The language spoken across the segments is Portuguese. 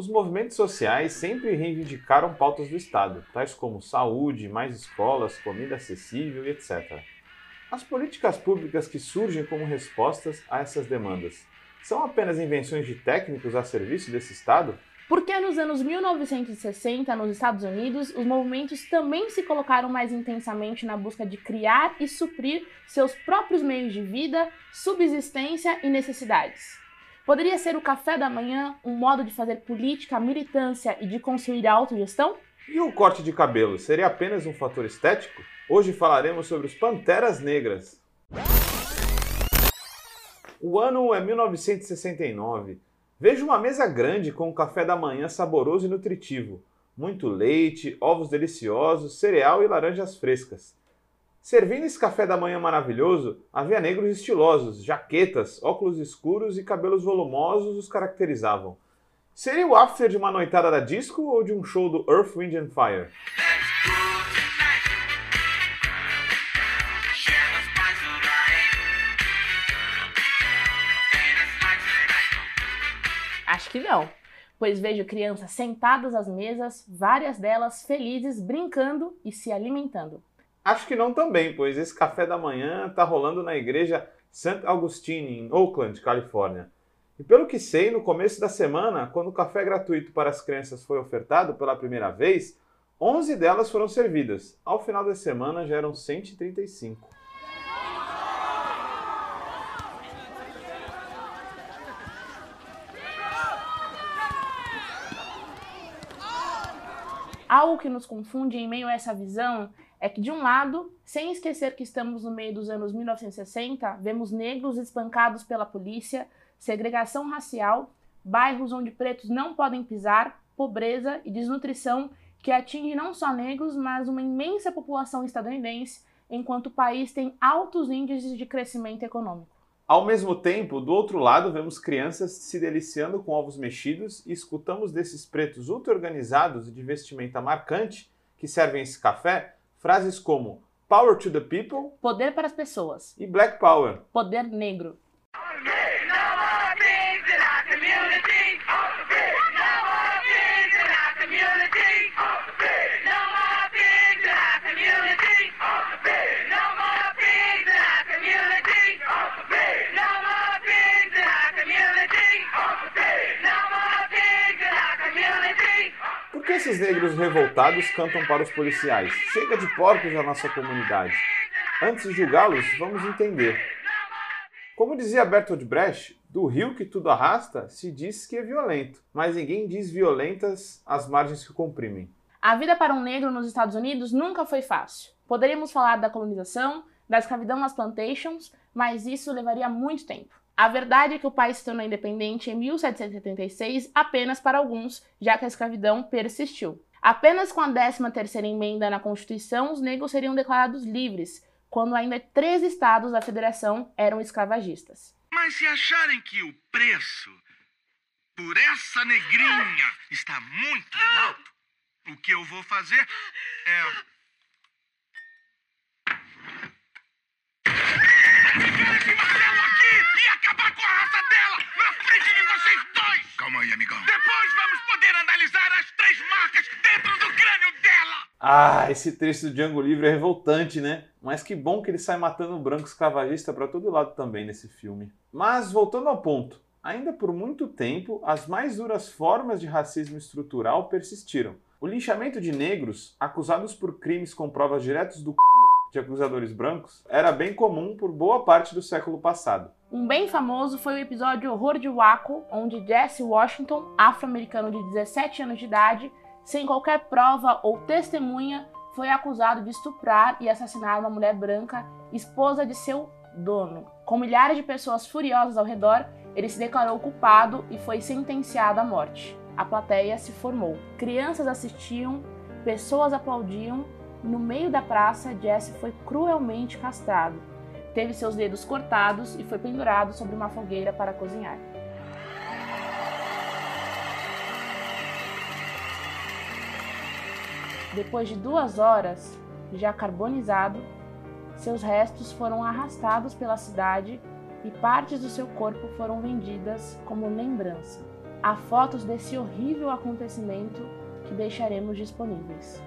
Os movimentos sociais sempre reivindicaram pautas do Estado, tais como saúde, mais escolas, comida acessível e etc. As políticas públicas que surgem como respostas a essas demandas são apenas invenções de técnicos a serviço desse Estado? Porque nos anos 1960, nos Estados Unidos, os movimentos também se colocaram mais intensamente na busca de criar e suprir seus próprios meios de vida, subsistência e necessidades. Poderia ser o café da manhã um modo de fazer política, militância e de construir a autogestão? E o corte de cabelo seria apenas um fator estético? Hoje falaremos sobre os Panteras Negras. O ano é 1969 Vejo uma mesa grande com um café da manhã saboroso e nutritivo. Muito leite, ovos deliciosos, cereal e laranjas frescas. Servindo esse café da manhã maravilhoso, havia negros estilosos, jaquetas, óculos escuros e cabelos volumosos os caracterizavam. Seria o after de uma noitada da disco ou de um show do Earth, Wind and Fire? Acho que não, pois vejo crianças sentadas às mesas, várias delas felizes, brincando e se alimentando. Acho que não também, pois esse café da manhã está rolando na igreja St. Augustine, em Oakland, Califórnia. E pelo que sei, no começo da semana, quando o café gratuito para as crianças foi ofertado pela primeira vez, 11 delas foram servidas. Ao final da semana já eram 135. Algo que nos confunde em meio a essa visão é que, de um lado, sem esquecer que estamos no meio dos anos 1960, vemos negros espancados pela polícia, segregação racial, bairros onde pretos não podem pisar, pobreza e desnutrição que atinge não só negros, mas uma imensa população estadunidense, enquanto o país tem altos índices de crescimento econômico. Ao mesmo tempo, do outro lado, vemos crianças se deliciando com ovos mexidos e escutamos desses pretos ultra-organizados e de vestimenta marcante que servem esse café frases como Power to the people, poder para as pessoas, e Black Power, poder negro. Esses negros revoltados cantam para os policiais? Chega de porcos na nossa comunidade. Antes de julgá-los, vamos entender. Como dizia Bertolt Brecht, do rio que tudo arrasta, se diz que é violento, mas ninguém diz violentas as margens que comprimem. A vida para um negro nos Estados Unidos nunca foi fácil. Poderíamos falar da colonização, da escravidão nas plantations, mas isso levaria muito tempo. A verdade é que o país se tornou independente em 1776 apenas para alguns, já que a escravidão persistiu. Apenas com a 13ª emenda na Constituição, os negros seriam declarados livres, quando ainda três estados da federação eram escravagistas. Mas se acharem que o preço por essa negrinha está muito alto, o que eu vou fazer é Calma aí, amigão. Depois vamos poder analisar as três marcas dentro do crânio dela! Ah, esse trecho do Django Livre é revoltante, né? Mas que bom que ele sai matando o branco escravagista para todo lado também nesse filme. Mas voltando ao ponto, ainda por muito tempo as mais duras formas de racismo estrutural persistiram. O linchamento de negros, acusados por crimes com provas diretas do c... de acusadores brancos, era bem comum por boa parte do século passado. Um bem famoso foi o episódio Horror de Waco, onde Jesse Washington, afro-americano de 17 anos de idade, sem qualquer prova ou testemunha, foi acusado de estuprar e assassinar uma mulher branca, esposa de seu dono. Com milhares de pessoas furiosas ao redor, ele se declarou culpado e foi sentenciado à morte. A plateia se formou. Crianças assistiam, pessoas aplaudiam. No meio da praça, Jesse foi cruelmente castrado teve seus dedos cortados e foi pendurado sobre uma fogueira para cozinhar. Depois de duas horas, já carbonizado, seus restos foram arrastados pela cidade e partes do seu corpo foram vendidas como lembrança. há fotos desse horrível acontecimento que deixaremos disponíveis.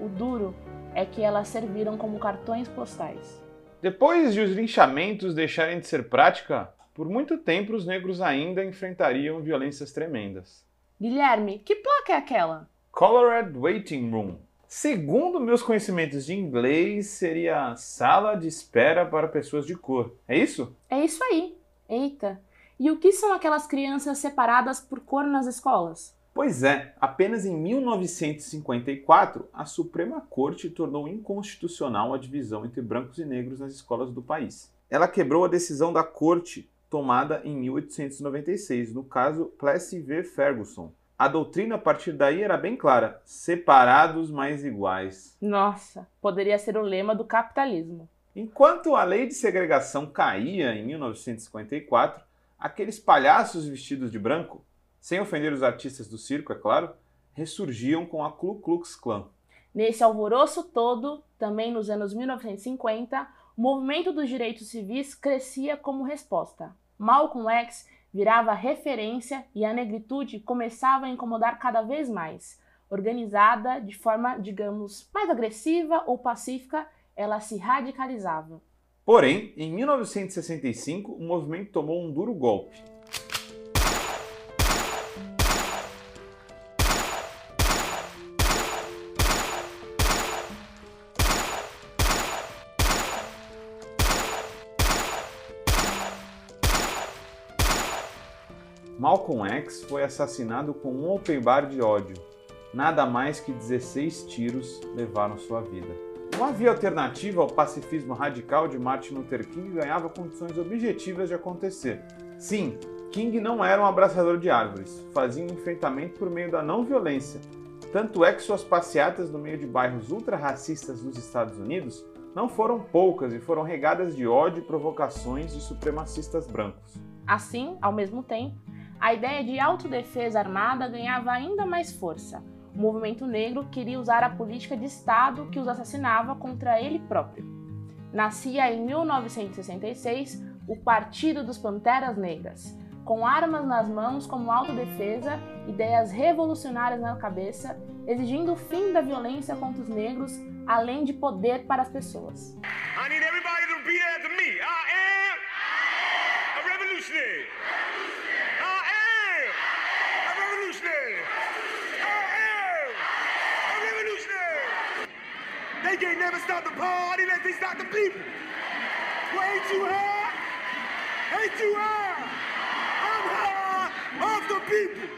O duro é que elas serviram como cartões postais. Depois de os linchamentos deixarem de ser prática, por muito tempo os negros ainda enfrentariam violências tremendas. Guilherme, que placa é aquela? Colored Waiting Room. Segundo meus conhecimentos de inglês, seria sala de espera para pessoas de cor. É isso? É isso aí. Eita. E o que são aquelas crianças separadas por cor nas escolas? Pois é, apenas em 1954 a Suprema Corte tornou inconstitucional a divisão entre brancos e negros nas escolas do país. Ela quebrou a decisão da Corte tomada em 1896, no caso Plessy v. Ferguson. A doutrina a partir daí era bem clara: separados mas iguais. Nossa, poderia ser o lema do capitalismo. Enquanto a lei de segregação caía em 1954, aqueles palhaços vestidos de branco sem ofender os artistas do circo, é claro, ressurgiam com a Ku Klux Klan. Nesse alvoroço todo, também nos anos 1950, o movimento dos direitos civis crescia como resposta. Malcolm X virava referência e a negritude começava a incomodar cada vez mais. Organizada de forma, digamos, mais agressiva ou pacífica, ela se radicalizava. Porém, em 1965, o movimento tomou um duro golpe. Malcolm X foi assassinado com um open bar de ódio. Nada mais que 16 tiros levaram sua vida. Uma via alternativa ao pacifismo radical de Martin Luther King ganhava condições objetivas de acontecer. Sim, King não era um abraçador de árvores, fazia um enfrentamento por meio da não violência. Tanto é que suas passeatas no meio de bairros ultra-racistas dos Estados Unidos não foram poucas e foram regadas de ódio e provocações de supremacistas brancos. Assim, ao mesmo tempo, a ideia de autodefesa armada ganhava ainda mais força. O movimento negro queria usar a política de Estado que os assassinava contra ele próprio. Nascia em 1966 o Partido dos Panteras Negras, com armas nas mãos como autodefesa, ideias revolucionárias na cabeça, exigindo o fim da violência contra os negros, além de poder para as pessoas. They can't never stop the party they stop the people. Way too high, way too high. I'm high the people.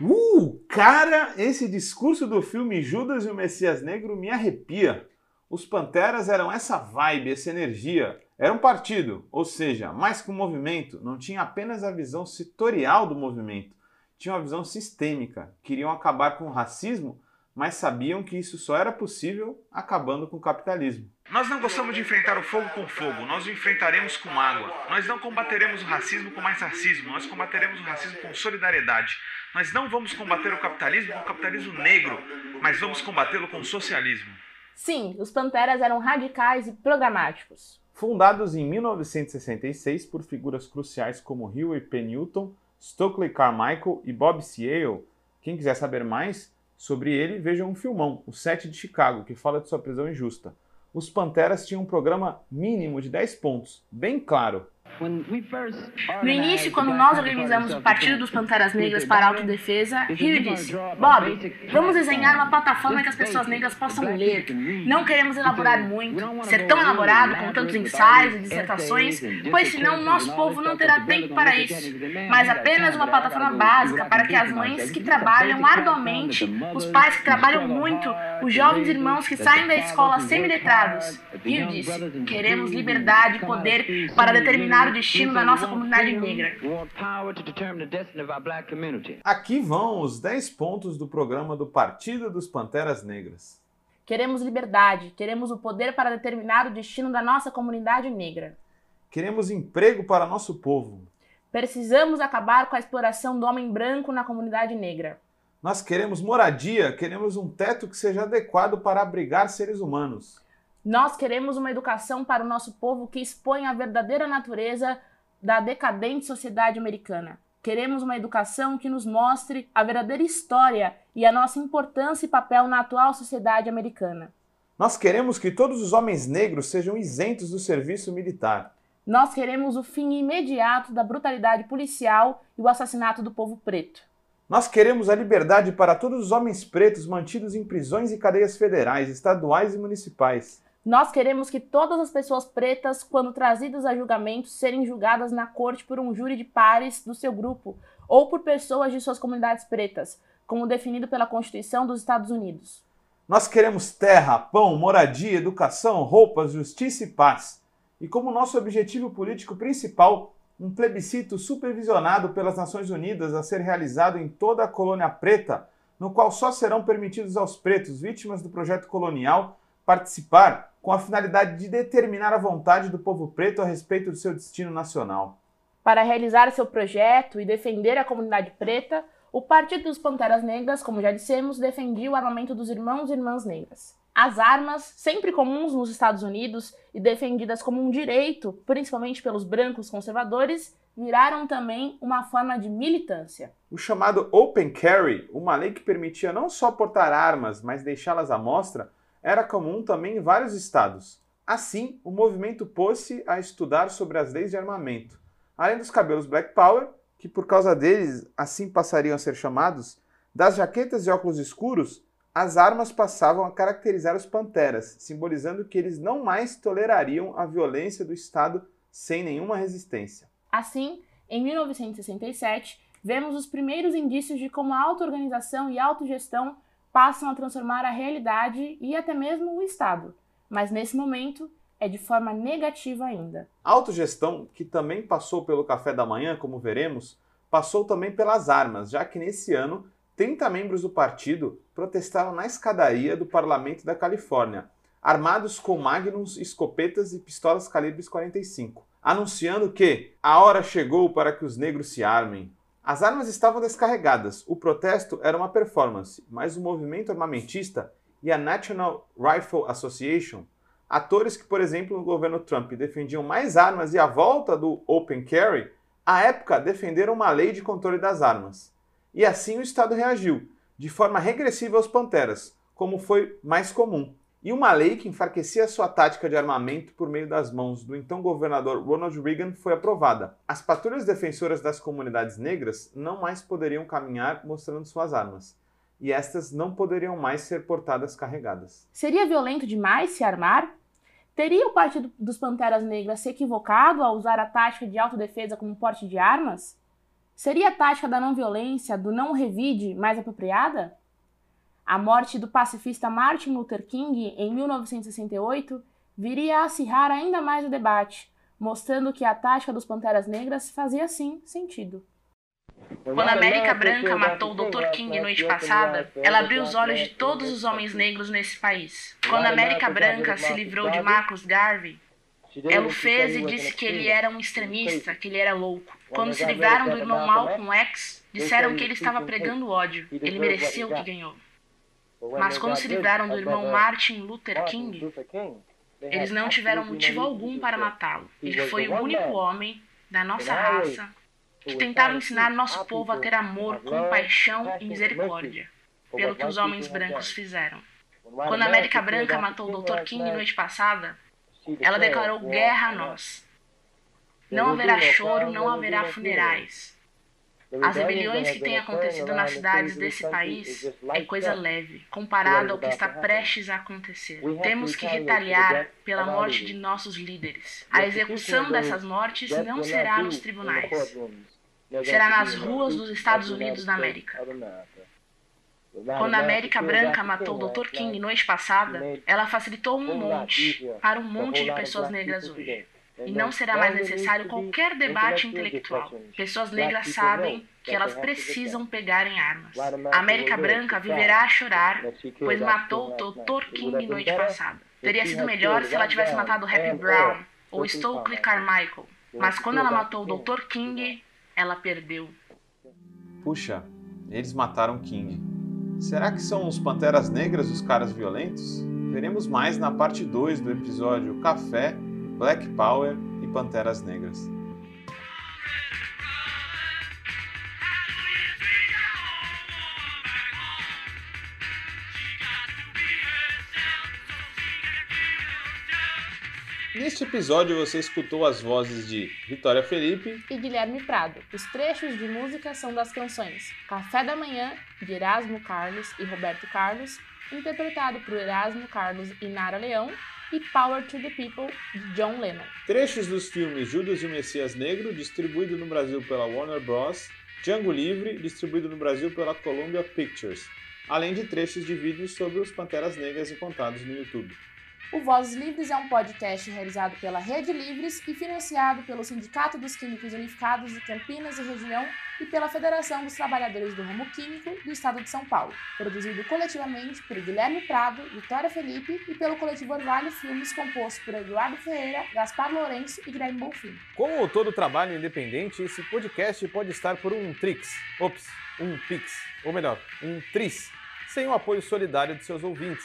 Uh, cara, esse discurso do filme Judas e o Messias Negro me arrepia. Os Panteras eram essa vibe, essa energia. Era um partido, ou seja, mais que um movimento, não tinha apenas a visão setorial do movimento, tinha uma visão sistêmica. Queriam acabar com o racismo mas sabiam que isso só era possível acabando com o capitalismo. Nós não gostamos de enfrentar o fogo com fogo, nós o enfrentaremos com água. Nós não combateremos o racismo com mais racismo, nós combateremos o racismo com solidariedade. Nós não vamos combater o capitalismo com o capitalismo negro, mas vamos combatê-lo com o socialismo. Sim, os Panteras eram radicais e programáticos. Fundados em 1966 por figuras cruciais como Huey P. Newton, Stokely Carmichael e Bob Seale, quem quiser saber mais, Sobre ele, vejam um filmão, O Sete de Chicago, que fala de sua prisão injusta. Os Panteras tinham um programa mínimo de 10 pontos, bem claro, no início, quando nós organizamos o Partido dos Panteras Negras para a Autodefesa, Rio disse: Bob, vamos desenhar uma plataforma que as pessoas negras possam ler. Não queremos elaborar muito, ser tão elaborado com tantos ensaios e dissertações, pois senão nosso povo não terá tempo para isso. Mas apenas uma plataforma básica para que as mães que trabalham arduamente, os pais que trabalham muito, os jovens irmãos que saem da escola semi-letrados. Rio disse: Queremos liberdade e poder para determinar o destino da nossa comunidade negra. Aqui vão os 10 pontos do programa do Partido dos Panteras Negras. Queremos liberdade, queremos o poder para determinar o destino da nossa comunidade negra. Queremos emprego para nosso povo. Precisamos acabar com a exploração do homem branco na comunidade negra. Nós queremos moradia, queremos um teto que seja adequado para abrigar seres humanos. Nós queremos uma educação para o nosso povo que exponha a verdadeira natureza da decadente sociedade americana. Queremos uma educação que nos mostre a verdadeira história e a nossa importância e papel na atual sociedade americana. Nós queremos que todos os homens negros sejam isentos do serviço militar. Nós queremos o fim imediato da brutalidade policial e o assassinato do povo preto. Nós queremos a liberdade para todos os homens pretos mantidos em prisões e cadeias federais, estaduais e municipais. Nós queremos que todas as pessoas pretas, quando trazidas a julgamento, serem julgadas na corte por um júri de pares do seu grupo ou por pessoas de suas comunidades pretas, como definido pela Constituição dos Estados Unidos. Nós queremos terra, pão, moradia, educação, roupas, justiça e paz. E como nosso objetivo político principal, um plebiscito supervisionado pelas Nações Unidas a ser realizado em toda a colônia preta, no qual só serão permitidos aos pretos vítimas do projeto colonial participar com a finalidade de determinar a vontade do povo preto a respeito do seu destino nacional. Para realizar seu projeto e defender a comunidade preta, o Partido dos Panteras Negras, como já dissemos, defendia o armamento dos irmãos e irmãs negras. As armas, sempre comuns nos Estados Unidos e defendidas como um direito, principalmente pelos brancos conservadores, viraram também uma forma de militância. O chamado Open Carry, uma lei que permitia não só portar armas, mas deixá-las à mostra, era comum também em vários estados. Assim, o movimento pôs-se a estudar sobre as leis de armamento. Além dos cabelos Black Power, que por causa deles assim passariam a ser chamados, das jaquetas e óculos escuros, as armas passavam a caracterizar os panteras, simbolizando que eles não mais tolerariam a violência do Estado sem nenhuma resistência. Assim, em 1967, vemos os primeiros indícios de como a auto-organização e autogestão passam a transformar a realidade e até mesmo o Estado. Mas nesse momento é de forma negativa ainda. A autogestão, que também passou pelo café da manhã, como veremos, passou também pelas armas, já que nesse ano 30 membros do partido protestaram na escadaria do parlamento da Califórnia, armados com magnums, escopetas e pistolas calibres 45, anunciando que a hora chegou para que os negros se armem. As armas estavam descarregadas, o protesto era uma performance, mas o movimento armamentista e a National Rifle Association, atores que, por exemplo, no governo Trump defendiam mais armas e a volta do Open Carry, à época defenderam uma lei de controle das armas. E assim o Estado reagiu, de forma regressiva aos Panteras, como foi mais comum e uma lei que enfraquecia sua tática de armamento por meio das mãos do então governador Ronald Reagan foi aprovada. As patrulhas defensoras das comunidades negras não mais poderiam caminhar mostrando suas armas, e estas não poderiam mais ser portadas carregadas. Seria violento demais se armar? Teria o Partido dos Panteras Negras se equivocado ao usar a tática de autodefesa como porte de armas? Seria a tática da não violência, do não revide, mais apropriada? A morte do pacifista Martin Luther King em 1968 viria a acirrar ainda mais o debate, mostrando que a tática dos Panteras Negras fazia sim sentido. Quando a América Branca matou o Dr. King noite passada, ela abriu os olhos de todos os homens negros nesse país. Quando a América Branca se livrou de Marcus Garvey, ela o fez e disse que ele era um extremista, que ele era louco. Quando se livraram do irmão Malcolm X, disseram que ele estava pregando ódio. Ele mereceu o que ganhou. Mas quando se livraram do irmão Martin Luther King, eles não tiveram motivo algum para matá-lo. Ele foi o único homem da nossa raça que tentaram ensinar nosso povo a ter amor, compaixão e misericórdia, pelo que os homens brancos fizeram. Quando a América Branca matou o Dr. King noite passada, ela declarou guerra a nós. Não haverá choro, não haverá funerais. As rebeliões que têm acontecido nas cidades desse país é coisa leve, comparado ao que está prestes a acontecer. Temos que retaliar pela morte de nossos líderes. A execução dessas mortes não será nos tribunais, será nas ruas dos Estados Unidos da América. Quando a América Branca matou o Dr. King noite passada, ela facilitou um monte para um monte de pessoas negras hoje. E não será mais necessário qualquer debate intelectual. Pessoas negras sabem que elas precisam pegar em armas. A América Branca viverá a chorar, pois matou o Dr. King noite passada. Teria sido melhor se ela tivesse matado Happy Brown ou Stokely Carmichael. Mas quando ela matou o Dr. King, ela perdeu. Puxa, eles mataram King. Será que são os Panteras Negras os caras violentos? Veremos mais na parte 2 do episódio Café Black Power e Panteras Negras. Neste episódio você escutou as vozes de Vitória Felipe e Guilherme Prado. Os trechos de música são das canções Café da Manhã, de Erasmo Carlos e Roberto Carlos, interpretado por Erasmo Carlos e Nara Leão, e Power to the People, de John Lennon. Trechos dos filmes Judas e o Messias Negro, distribuído no Brasil pela Warner Bros., Django Livre, distribuído no Brasil pela Columbia Pictures, além de trechos de vídeos sobre os Panteras Negras encontrados no YouTube. O Vozes Livres é um podcast realizado pela Rede Livres e financiado pelo Sindicato dos Químicos Unificados de Campinas e Região e pela Federação dos Trabalhadores do Ramo Químico do Estado de São Paulo, produzido coletivamente por Guilherme Prado, Vitória Felipe e pelo coletivo Orvalho Filmes, composto por Eduardo Ferreira, Gaspar Lourenço e Guilherme Bonfim. Como todo trabalho independente, esse podcast pode estar por um Trix, ops, um Pix, ou melhor, um Tris, sem o apoio solidário de seus ouvintes